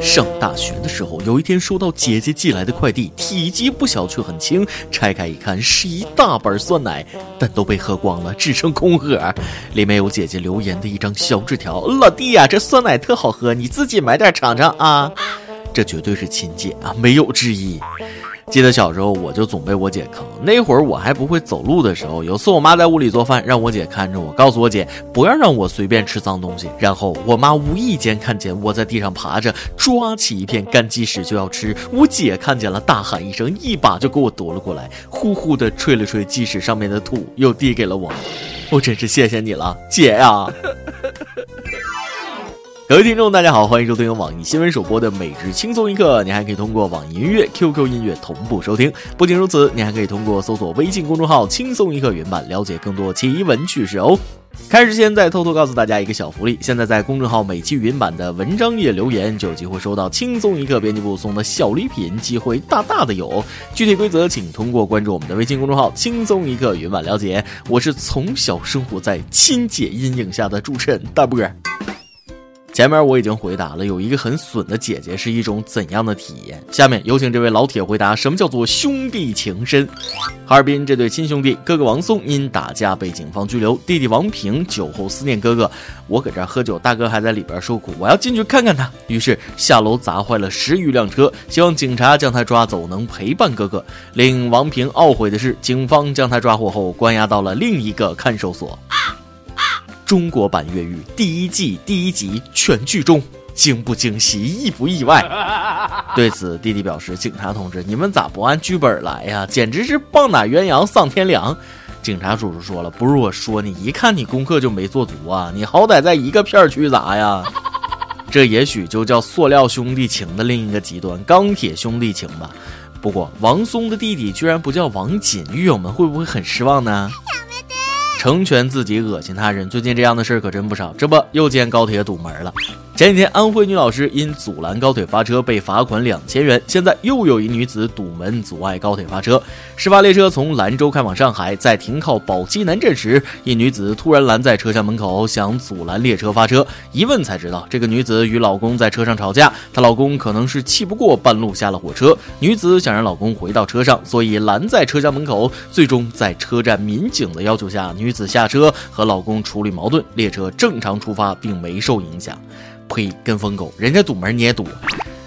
上大学的时候，有一天收到姐姐寄来的快递，体积不小却很轻。拆开一看，是一大板酸奶，但都被喝光了，只剩空盒。里面有姐姐留言的一张小纸条：“老弟呀，这酸奶特好喝，你自己买点尝尝啊。”这绝对是亲姐啊，没有之一。记得小时候，我就总被我姐坑。那会儿我还不会走路的时候，有次我妈在屋里做饭，让我姐看着我，告诉我姐不要让我随便吃脏东西。然后我妈无意间看见我在地上爬着，抓起一片干鸡屎就要吃。我姐看见了，大喊一声，一把就给我夺了过来，呼呼的吹了吹鸡屎上面的土，又递给了我。我真是谢谢你了，姐呀！各位听众，大家好，欢迎收听由网易新闻首播的《每日轻松一刻》。你还可以通过网易音乐、QQ 音乐同步收听。不仅如此，你还可以通过搜索微信公众号“轻松一刻”原版了解更多奇闻趣事哦。开始前再偷偷告诉大家一个小福利：现在在公众号每期语音版的文章页留言，就有机会收到轻松一刻编辑部送的小礼品，机会大大的有。具体规则请通过关注我们的微信公众号“轻松一刻”云版了解。我是从小生活在亲姐阴影下的主持人大波。前面我已经回答了，有一个很损的姐姐是一种怎样的体验？下面有请这位老铁回答：什么叫做兄弟情深？哈尔滨这对亲兄弟，哥哥王松因打架被警方拘留，弟弟王平酒后思念哥哥。我搁这儿喝酒，大哥还在里边受苦，我要进去看看他。于是下楼砸坏了十余辆车，希望警察将他抓走，能陪伴哥哥。令王平懊悔的是，警方将他抓获后关押到了另一个看守所。中国版越狱第一季第一集全剧终，惊不惊喜，意不意外？对此，弟弟表示：“警察同志，你们咋不按剧本来呀？简直是棒打鸳鸯丧天良！”警察叔叔说了：“不是我说你，一看你功课就没做足啊！你好歹在一个片区砸呀？这也许就叫塑料兄弟情的另一个极端——钢铁兄弟情吧。不过，王松的弟弟居然不叫王锦，狱友们会不会很失望呢？”成全自己，恶心他人。最近这样的事可真不少。这不，又见高铁堵门了。前几天，安徽女老师因阻拦高铁发车被罚款两千元。现在又有一女子堵门阻碍高铁发车。事发列车从兰州开往上海，在停靠宝鸡南站时，一女子突然拦在车厢门口，想阻拦列车发车。一问才知道，这个女子与老公在车上吵架，她老公可能是气不过，半路下了火车。女子想让老公回到车上，所以拦在车厢门口。最终在车站民警的要求下，女子下车和老公处理矛盾，列车正常出发，并没受影响。呸！跟风狗，人家堵门你也堵。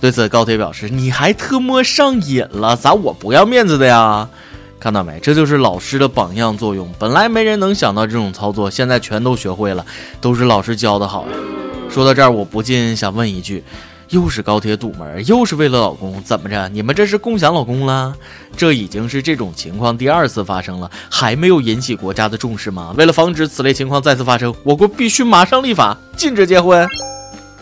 对此，高铁表示：“你还特么上瘾了？咋我不要面子的呀？看到没？这就是老师的榜样作用。本来没人能想到这种操作，现在全都学会了，都是老师教的好呀。”说到这儿，我不禁想问一句：又是高铁堵门，又是为了老公，怎么着？你们这是共享老公了？这已经是这种情况第二次发生了，还没有引起国家的重视吗？为了防止此类情况再次发生，我国必须马上立法禁止结婚。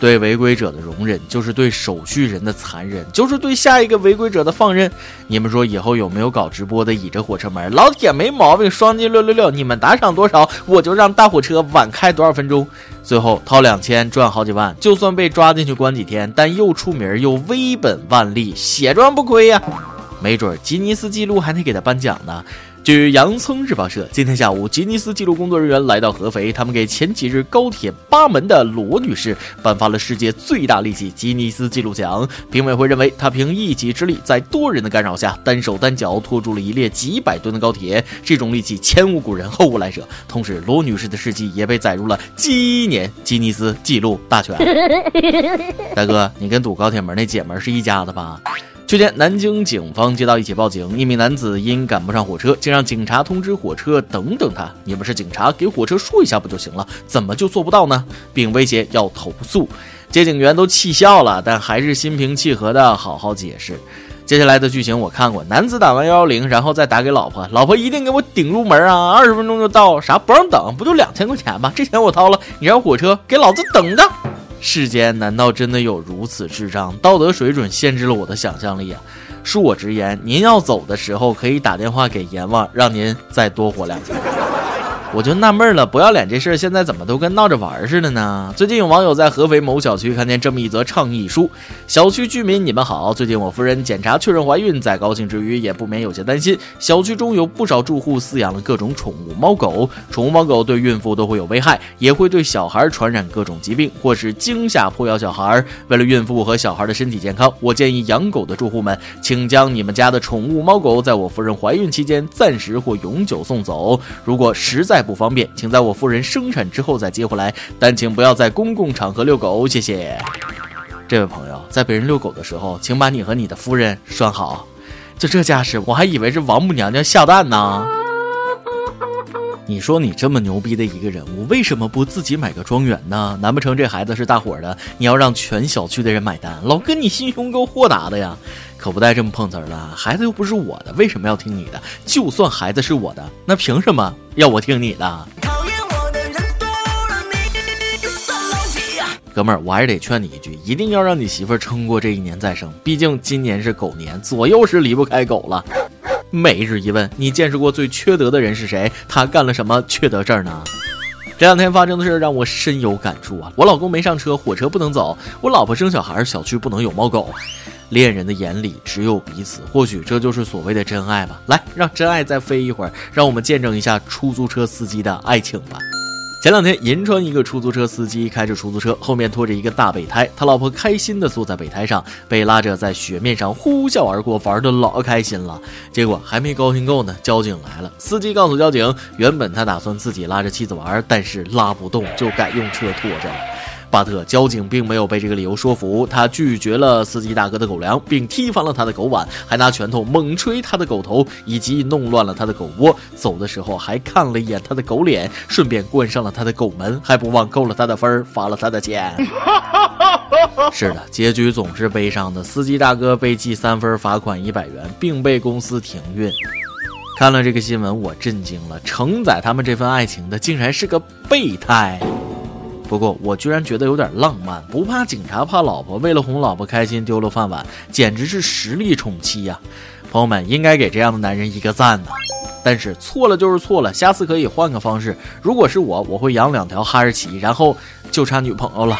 对违规者的容忍，就是对手续人的残忍，就是对下一个违规者的放任。你们说以后有没有搞直播的倚着火车门？老铁没毛病，双击六六六，你们打赏多少，我就让大火车晚开多少分钟。最后掏两千赚好几万，就算被抓进去关几天，但又出名又微本万利，血赚不亏呀。没准吉尼斯纪录还得给他颁奖呢。据洋葱日报社，今天下午，吉尼斯纪录工作人员来到合肥，他们给前几日高铁八门的罗女士颁发了世界最大力气吉尼斯纪录奖。评委会认为，她凭一己之力，在多人的干扰下，单手单脚拖住了一列几百吨的高铁，这种力气前无古人后无来者。同时，罗女士的事迹也被载入了今年吉尼斯纪录大全。大哥，你跟堵高铁门那姐们是一家的吧？去年，南京警方接到一起报警，一名男子因赶不上火车，竟让警察通知火车等等他。你们是警察，给火车说一下不就行了？怎么就做不到呢？并威胁要投诉。接警员都气笑了，但还是心平气和的好好解释。接下来的剧情我看过，男子打完幺幺零，然后再打给老婆，老婆一定给我顶入门啊！二十分钟就到，啥不让等？不就两千块钱吗？这钱我掏了，你让火车给老子等着。世间难道真的有如此智障？道德水准限制了我的想象力啊！恕我直言，您要走的时候可以打电话给阎王，让您再多活两天。我就纳闷了，不要脸这事儿现在怎么都跟闹着玩似的呢？最近有网友在合肥某小区看见这么一则倡议书：小区居民你们好，最近我夫人检查确认怀孕，在高兴之余也不免有些担心。小区中有不少住户饲养了各种宠物猫狗，宠物猫狗对孕妇都会有危害，也会对小孩传染各种疾病，或是惊吓扑咬小孩。为了孕妇和小孩的身体健康，我建议养狗的住户们，请将你们家的宠物猫狗在我夫人怀孕期间暂时或永久送走。如果实在太不方便，请在我夫人生产之后再接回来，但请不要在公共场合遛狗，谢谢。这位朋友，在别人遛狗的时候，请把你和你的夫人拴好。就这架势，我还以为是王母娘娘下蛋呢。你说你这么牛逼的一个人物，为什么不自己买个庄园呢？难不成这孩子是大伙儿的，你要让全小区的人买单？老哥，你心胸够豁达的呀，可不带这么碰瓷儿的。孩子又不是我的，为什么要听你的？就算孩子是我的，那凭什么要我听你的？哥们儿，我还是得劝你一句，一定要让你媳妇儿撑过这一年再生，毕竟今年是狗年，左右是离不开狗了。每日一问，你见识过最缺德的人是谁？他干了什么缺德事儿呢？这两天发生的事让我深有感触啊！我老公没上车，火车不能走；我老婆生小孩，小区不能有猫狗。恋人的眼里只有彼此，或许这就是所谓的真爱吧。来，让真爱再飞一会儿，让我们见证一下出租车司机的爱情吧。前两天，银川一个出租车司机开着出租车，后面拖着一个大备胎，他老婆开心地坐在备胎上，被拉着在雪面上呼啸而过，玩得老开心了。结果还没高兴够呢，交警来了。司机告诉交警，原本他打算自己拉着妻子玩，但是拉不动，就改用车拖着了。巴特交警并没有被这个理由说服，他拒绝了司机大哥的狗粮，并踢翻了他的狗碗，还拿拳头猛捶他的狗头，以及弄乱了他的狗窝。走的时候还看了一眼他的狗脸，顺便关上了他的狗门，还不忘扣了他的分，罚了他的钱。是的，结局总是悲伤的。司机大哥被记三分，罚款一百元，并被公司停运。看了这个新闻，我震惊了，承载他们这份爱情的，竟然是个备胎。不过我居然觉得有点浪漫，不怕警察，怕老婆，为了哄老婆开心丢了饭碗，简直是实力宠妻呀！朋友们应该给这样的男人一个赞呐！但是错了就是错了，下次可以换个方式。如果是我，我会养两条哈士奇，然后就差女朋友了。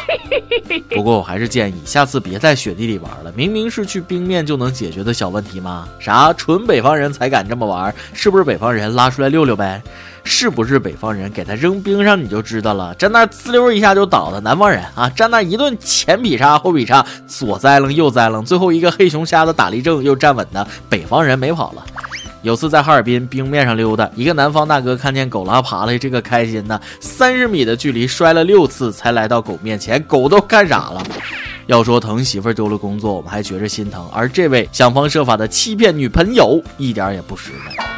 不过我还是建议下次别在雪地里玩了，明明是去冰面就能解决的小问题吗？啥纯北方人才敢这么玩？是不是北方人拉出来溜溜呗？是不是北方人给他扔冰上你就知道了，站那滋溜一下就倒的南方人啊，站那一顿前劈叉后劈叉，左栽楞右栽楞，最后一个黑熊瞎子打立正又站稳的北方人没跑了。有次在哈尔滨冰面上溜达，一个南方大哥看见狗拉爬了，这个开心呐，三十米的距离摔了六次才来到狗面前，狗都看傻了。要说疼媳妇丢了工作，我们还觉着心疼，而这位想方设法的欺骗女朋友，一点也不实在。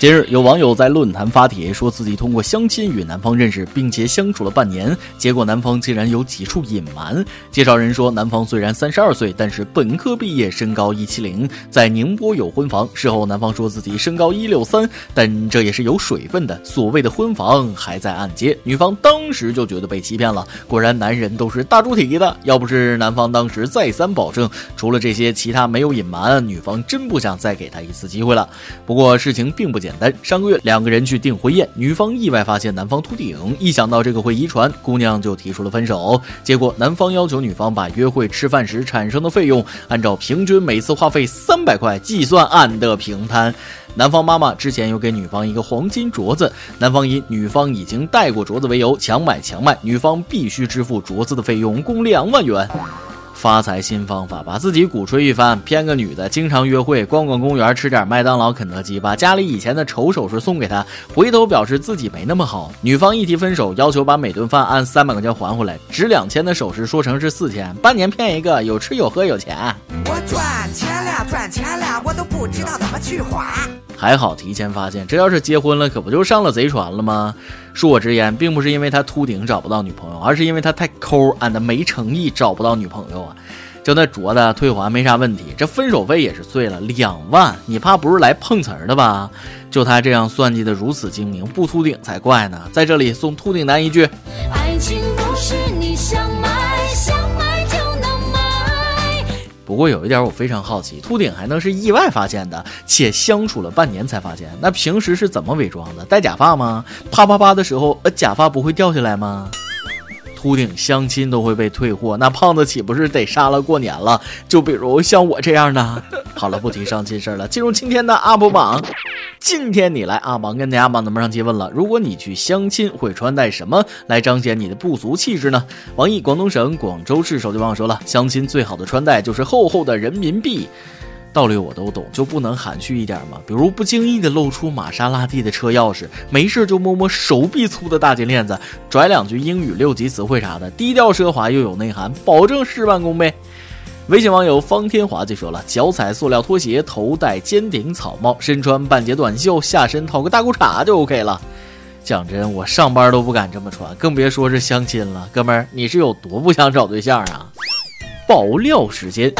近日，有网友在论坛发帖，说自己通过相亲与男方认识，并且相处了半年，结果男方竟然有几处隐瞒。介绍人说，男方虽然三十二岁，但是本科毕业，身高一七零，在宁波有婚房。事后，男方说自己身高一六三，但这也是有水分的，所谓的婚房还在按揭。女方当时就觉得被欺骗了，果然男人都是大猪蹄的。要不是男方当时再三保证，除了这些，其他没有隐瞒，女方真不想再给他一次机会了。不过事情并不简。简单，上个月两个人去订婚宴，女方意外发现男方秃顶，一想到这个会遗传，姑娘就提出了分手。结果男方要求女方把约会吃饭时产生的费用按照平均每次花费三百块计算，按的平摊。男方妈妈之前又给女方一个黄金镯子，男方以女方已经戴过镯子为由强买强卖，女方必须支付镯子的费用，共两万元。发财新方法，把自己鼓吹一番，骗个女的，经常约会，逛逛公园，吃点麦当劳、肯德基，把家里以前的丑首饰送给她，回头表示自己没那么好。女方一提分手，要求把每顿饭按三百块钱还回来，值两千的首饰说成是四千，半年骗一个，有吃有喝有钱。我赚钱了，赚钱了，我都不知道怎么去花。还好提前发现，这要是结婚了，可不就上了贼船了吗？恕我直言，并不是因为他秃顶找不到女朋友，而是因为他太抠，and 没诚意，找不到女朋友啊。就那镯子退还没啥问题，这分手费也是碎了两万，你怕不是来碰瓷儿的吧？就他这样算计的如此精明，不秃顶才怪呢。在这里送秃顶男一句：爱情不。过有一点我非常好奇，秃顶还能是意外发现的，且相处了半年才发现，那平时是怎么伪装的？戴假发吗？啪啪啪的时候，呃，假发不会掉下来吗？秃顶相亲都会被退货，那胖子岂不是得杀了过年了？就比如像我这样的。好了，不提相亲事儿了，进入今天的 UP 榜。今天你来 UP 榜跟大家榜咱们上提问了？如果你去相亲，会穿戴什么来彰显你的不俗气质呢？网易广东省广州市手机网友说了，相亲最好的穿戴就是厚厚的人民币。道理我都懂，就不能含蓄一点吗？比如不经意的露出玛莎拉蒂的车钥匙，没事就摸摸手臂粗的大金链子，拽两句英语六级词汇啥的，低调奢华又有内涵，保证事半功倍。微信网友方天华就说了：脚踩塑料拖鞋，头戴尖顶草帽，身穿半截短袖，下身套个大裤衩就 OK 了。讲真，我上班都不敢这么穿，更别说是相亲了。哥们儿，你是有多不想找对象啊？爆料时间。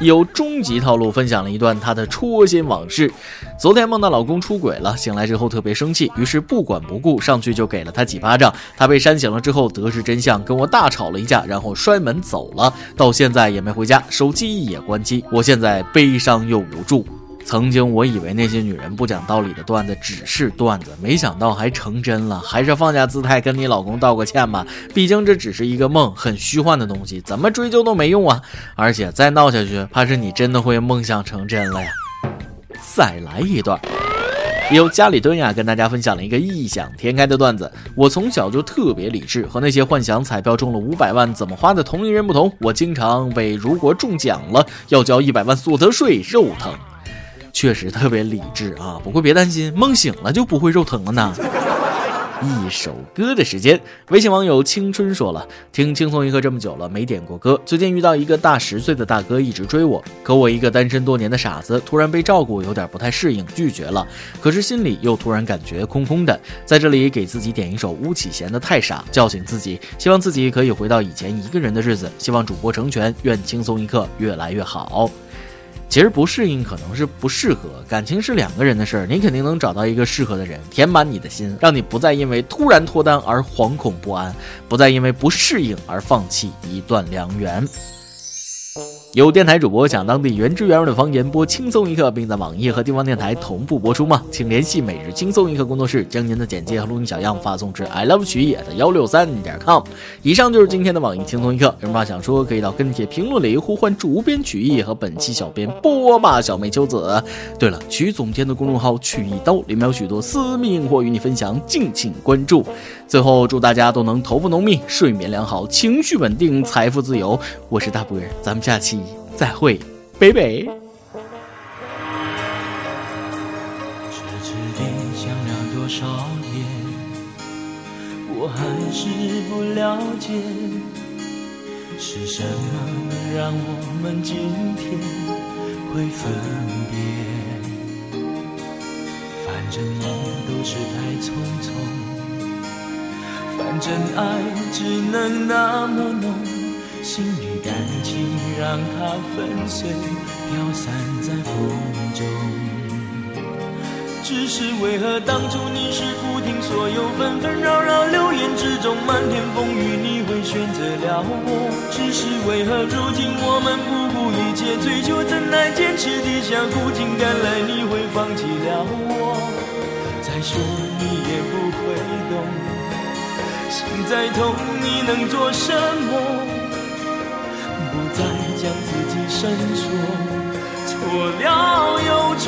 有终极套路分享了一段她的戳心往事。昨天梦到老公出轨了，醒来之后特别生气，于是不管不顾上去就给了他几巴掌。他被扇醒了之后得知真相，跟我大吵了一架，然后摔门走了，到现在也没回家，手机也关机。我现在悲伤又无助。曾经我以为那些女人不讲道理的段子只是段子，没想到还成真了。还是放下姿态跟你老公道个歉吧，毕竟这只是一个梦，很虚幻的东西，怎么追究都没用啊！而且再闹下去，怕是你真的会梦想成真了呀。再来一段，有家里蹲呀跟大家分享了一个异想天开的段子。我从小就特别理智，和那些幻想彩票中了五百万怎么花的同龄人不同，我经常为如果中奖了要交一百万所得税肉疼。确实特别理智啊，不过别担心，梦醒了就不会肉疼了呢。一首歌的时间，微信网友青春说了，听轻松一刻这么久了，没点过歌。最近遇到一个大十岁的大哥，一直追我，可我一个单身多年的傻子，突然被照顾，有点不太适应，拒绝了。可是心里又突然感觉空空的，在这里给自己点一首巫启贤的《太傻》，叫醒自己，希望自己可以回到以前一个人的日子。希望主播成全，愿轻松一刻越来越好。其实不适应可能是不适合，感情是两个人的事儿，你肯定能找到一个适合的人，填满你的心，让你不再因为突然脱单而惶恐不安，不再因为不适应而放弃一段良缘。有电台主播讲当地原汁原味的方言播轻松一刻，并在网易和地方电台同步播出吗？请联系每日轻松一刻工作室，将您的简介和录音小样发送至 i love 曲野的幺六三点 com。以上就是今天的网易轻松一刻，有什么话想说，可以到跟帖评论里呼唤主编曲艺和本期小编波霸小妹秋子。对了，曲总监的公众号曲一刀里面有许多私密硬货与你分享，敬请关注。最后祝大家都能头发浓密，睡眠良好，情绪稳定，财富自由。我是大波儿，咱们下期。再会，北北。痴痴地想了多少年，我还是不了解，是什么能让我们今天会分别？反正也都是太匆匆，反正爱只能那么浓。心与感情，让它粉碎，飘散在风中。只是为何当初你是不听所有纷纷扰扰流言之中，漫天风雨你会选择了我？只是为何如今我们不顾一切追求真爱，坚持地下苦尽甘来，你会放弃了我？再说你也不会懂，心再痛你能做什么？再将自己深锁，错了又错，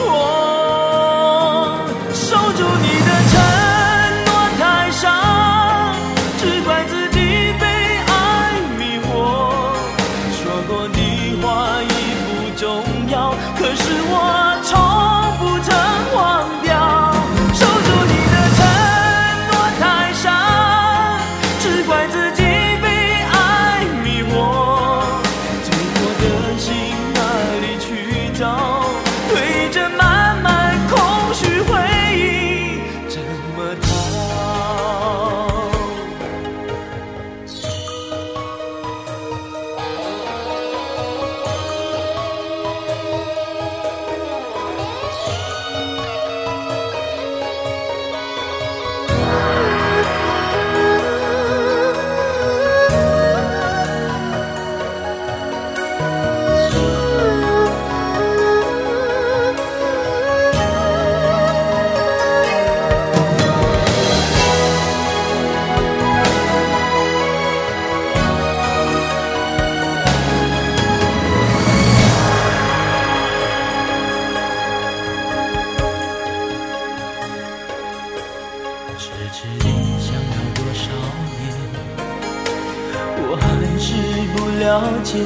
守住你的承了解。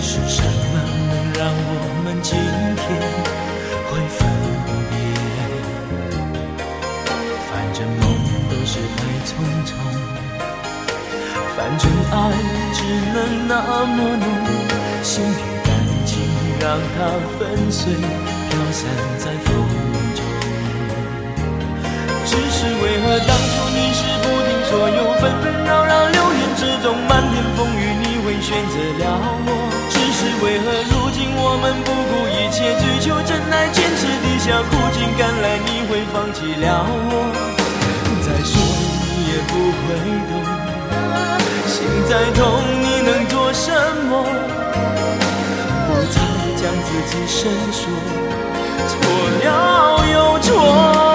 是什么能让我们今天会分别？反正梦都是太匆匆，反正爱只能那么浓，心与感情让它粉碎，飘散在风中。只是为何当初你是不听所有纷纷扰扰选择了我？只是为何如今我们不顾一切追求真爱，坚持底下苦尽甘来，你会放弃了我？再说你也不会懂，心再痛你能做什么？不再将自己深锁，错了又错。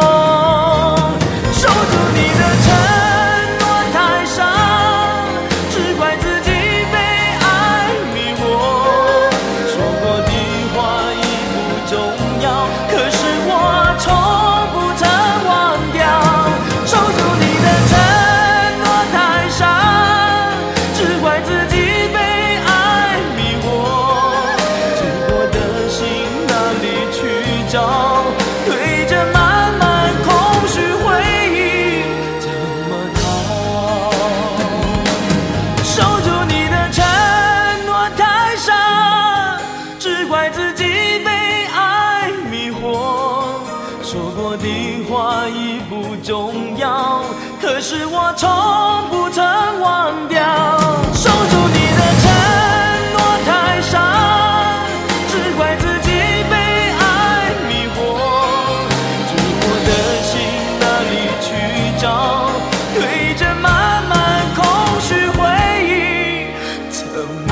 从不曾忘掉。守住你的承诺太傻只怪自己被爱迷惑。寂寞的心哪里去找？堆着满满空虚回忆怎么